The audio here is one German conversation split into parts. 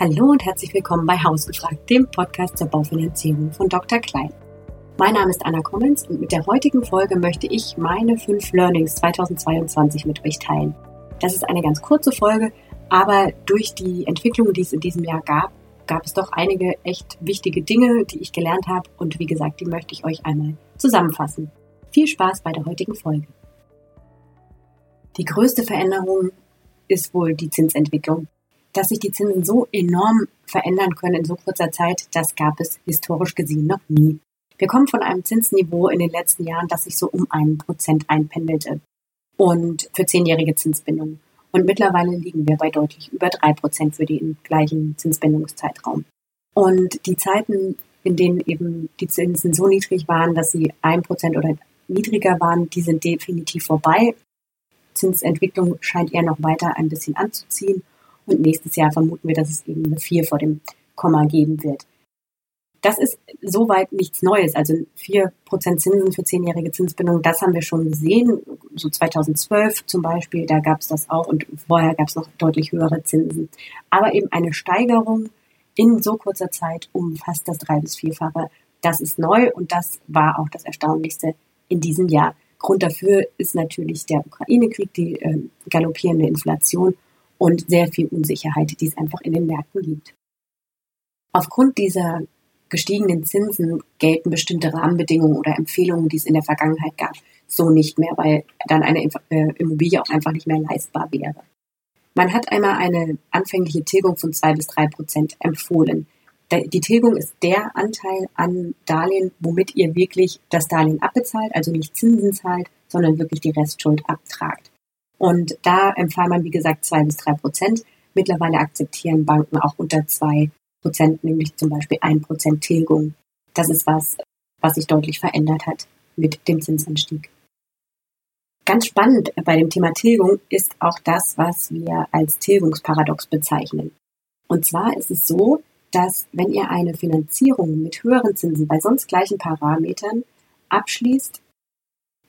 Hallo und herzlich willkommen bei Hausgefragt, dem Podcast zur Baufinanzierung von Dr. Klein. Mein Name ist Anna Kommens und mit der heutigen Folge möchte ich meine fünf Learnings 2022 mit euch teilen. Das ist eine ganz kurze Folge, aber durch die Entwicklung, die es in diesem Jahr gab, gab es doch einige echt wichtige Dinge, die ich gelernt habe und wie gesagt, die möchte ich euch einmal zusammenfassen. Viel Spaß bei der heutigen Folge. Die größte Veränderung ist wohl die Zinsentwicklung dass sich die Zinsen so enorm verändern können in so kurzer Zeit, das gab es historisch gesehen noch nie. Wir kommen von einem Zinsniveau in den letzten Jahren, das sich so um einen Prozent einpendelte. Und für zehnjährige Zinsbindungen. Und mittlerweile liegen wir bei deutlich über drei Prozent für den gleichen Zinsbindungszeitraum. Und die Zeiten, in denen eben die Zinsen so niedrig waren, dass sie ein Prozent oder niedriger waren, die sind definitiv vorbei. Zinsentwicklung scheint eher noch weiter ein bisschen anzuziehen. Und nächstes Jahr vermuten wir, dass es eben eine 4 vor dem Komma geben wird. Das ist soweit nichts Neues. Also 4% Zinsen für zehnjährige Zinsbindung, das haben wir schon gesehen. So 2012 zum Beispiel, da gab es das auch und vorher gab es noch deutlich höhere Zinsen. Aber eben eine Steigerung in so kurzer Zeit um fast das drei- bis vierfache, das ist neu und das war auch das Erstaunlichste in diesem Jahr. Grund dafür ist natürlich der Ukraine-Krieg, die äh, galoppierende Inflation und sehr viel Unsicherheit, die es einfach in den Märkten gibt. Aufgrund dieser gestiegenen Zinsen gelten bestimmte Rahmenbedingungen oder Empfehlungen, die es in der Vergangenheit gab, so nicht mehr, weil dann eine äh, Immobilie auch einfach nicht mehr leistbar wäre. Man hat einmal eine anfängliche Tilgung von zwei bis drei Prozent empfohlen. Die Tilgung ist der Anteil an Darlehen, womit ihr wirklich das Darlehen abbezahlt, also nicht Zinsen zahlt, sondern wirklich die Restschuld abtragt. Und da empfahl man, wie gesagt, zwei bis drei Prozent. Mittlerweile akzeptieren Banken auch unter zwei Prozent, nämlich zum Beispiel ein Prozent Tilgung. Das ist was, was sich deutlich verändert hat mit dem Zinsanstieg. Ganz spannend bei dem Thema Tilgung ist auch das, was wir als Tilgungsparadox bezeichnen. Und zwar ist es so, dass wenn ihr eine Finanzierung mit höheren Zinsen bei sonst gleichen Parametern abschließt,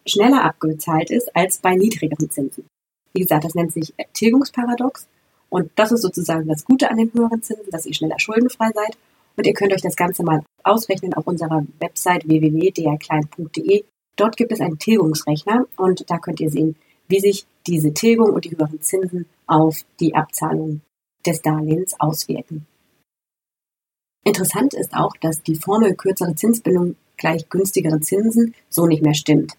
schneller abgezahlt ist als bei niedrigeren Zinsen. Wie gesagt, das nennt sich Tilgungsparadox. Und das ist sozusagen das Gute an den höheren Zinsen, dass ihr schneller schuldenfrei seid. Und ihr könnt euch das Ganze mal ausrechnen auf unserer Website www.drklein.de. Dort gibt es einen Tilgungsrechner und da könnt ihr sehen, wie sich diese Tilgung und die höheren Zinsen auf die Abzahlung des Darlehens auswirken. Interessant ist auch, dass die Formel kürzere Zinsbindung gleich günstigere Zinsen so nicht mehr stimmt.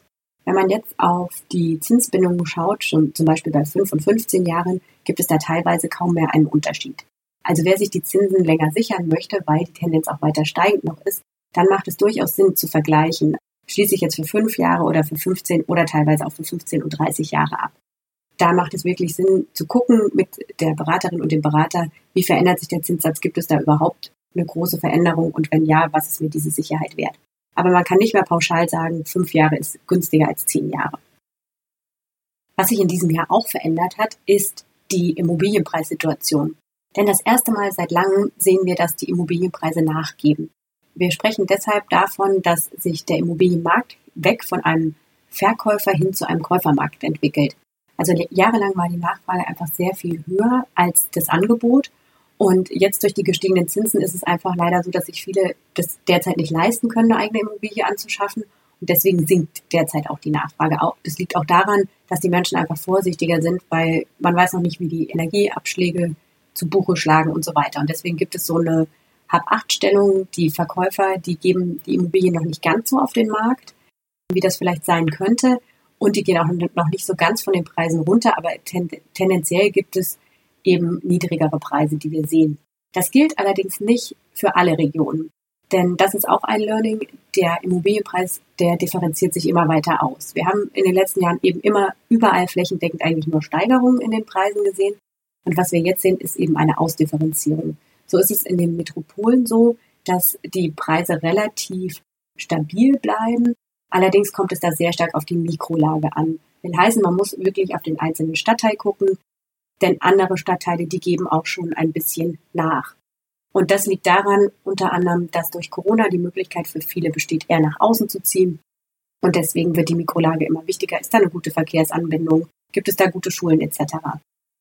Wenn man jetzt auf die Zinsbindungen schaut, schon zum Beispiel bei 5 und 15 Jahren, gibt es da teilweise kaum mehr einen Unterschied. Also wer sich die Zinsen länger sichern möchte, weil die Tendenz auch weiter steigend noch ist, dann macht es durchaus Sinn zu vergleichen. Schließe ich jetzt für 5 Jahre oder für 15 oder teilweise auch für 15 und 30 Jahre ab. Da macht es wirklich Sinn zu gucken mit der Beraterin und dem Berater, wie verändert sich der Zinssatz, gibt es da überhaupt eine große Veränderung und wenn ja, was ist mir diese Sicherheit wert? Aber man kann nicht mehr pauschal sagen, fünf Jahre ist günstiger als zehn Jahre. Was sich in diesem Jahr auch verändert hat, ist die Immobilienpreissituation. Denn das erste Mal seit langem sehen wir, dass die Immobilienpreise nachgeben. Wir sprechen deshalb davon, dass sich der Immobilienmarkt weg von einem Verkäufer hin zu einem Käufermarkt entwickelt. Also jahrelang war die Nachfrage einfach sehr viel höher als das Angebot und jetzt durch die gestiegenen Zinsen ist es einfach leider so, dass sich viele das derzeit nicht leisten können, eine eigene Immobilie anzuschaffen. Und deswegen sinkt derzeit auch die Nachfrage. Das liegt auch daran, dass die Menschen einfach vorsichtiger sind, weil man weiß noch nicht, wie die Energieabschläge zu Buche schlagen und so weiter. Und deswegen gibt es so eine Hab-Acht-Stellung. Die Verkäufer, die geben die Immobilien noch nicht ganz so auf den Markt, wie das vielleicht sein könnte. Und die gehen auch noch nicht so ganz von den Preisen runter. Aber ten tendenziell gibt es eben niedrigere Preise, die wir sehen. Das gilt allerdings nicht für alle Regionen. Denn das ist auch ein Learning. Der Immobilienpreis, der differenziert sich immer weiter aus. Wir haben in den letzten Jahren eben immer überall flächendeckend eigentlich nur Steigerungen in den Preisen gesehen. Und was wir jetzt sehen, ist eben eine Ausdifferenzierung. So ist es in den Metropolen so, dass die Preise relativ stabil bleiben. Allerdings kommt es da sehr stark auf die Mikrolage an. Will heißen, man muss wirklich auf den einzelnen Stadtteil gucken. Denn andere Stadtteile, die geben auch schon ein bisschen nach. Und das liegt daran, unter anderem, dass durch Corona die Möglichkeit für viele besteht, eher nach außen zu ziehen. Und deswegen wird die Mikrolage immer wichtiger. Ist da eine gute Verkehrsanbindung? Gibt es da gute Schulen etc.?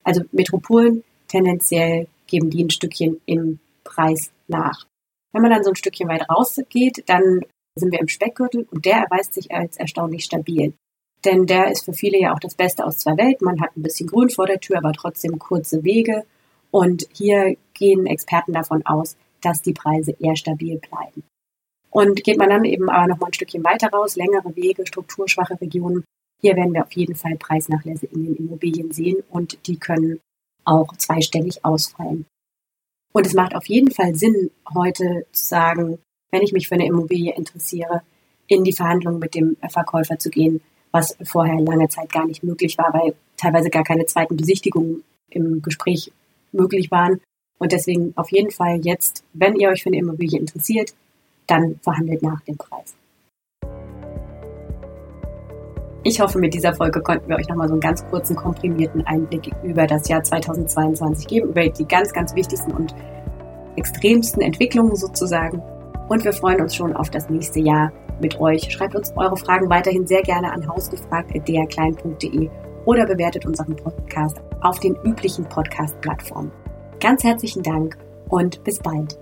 Also Metropolen tendenziell geben die ein Stückchen im Preis nach. Wenn man dann so ein Stückchen weit rausgeht, dann sind wir im Speckgürtel und der erweist sich als erstaunlich stabil. Denn der ist für viele ja auch das Beste aus zwei Welten. Man hat ein bisschen Grün vor der Tür, aber trotzdem kurze Wege. Und hier gehen Experten davon aus, dass die Preise eher stabil bleiben. Und geht man dann eben aber noch mal ein Stückchen weiter raus, längere Wege, strukturschwache Regionen, hier werden wir auf jeden Fall Preisnachlässe in den Immobilien sehen und die können auch zweistellig ausfallen. Und es macht auf jeden Fall Sinn, heute zu sagen, wenn ich mich für eine Immobilie interessiere, in die Verhandlungen mit dem Verkäufer zu gehen, was vorher lange Zeit gar nicht möglich war, weil teilweise gar keine zweiten Besichtigungen im Gespräch möglich waren. Und deswegen auf jeden Fall jetzt, wenn ihr euch für eine Immobilie interessiert, dann verhandelt nach dem Preis. Ich hoffe, mit dieser Folge konnten wir euch nochmal so einen ganz kurzen, komprimierten Einblick über das Jahr 2022 geben, über die ganz, ganz wichtigsten und extremsten Entwicklungen sozusagen. Und wir freuen uns schon auf das nächste Jahr mit euch. Schreibt uns eure Fragen weiterhin sehr gerne an hausgefragt.derklein.de oder bewertet unseren Podcast auf den üblichen Podcast-Plattformen. Ganz herzlichen Dank und bis bald.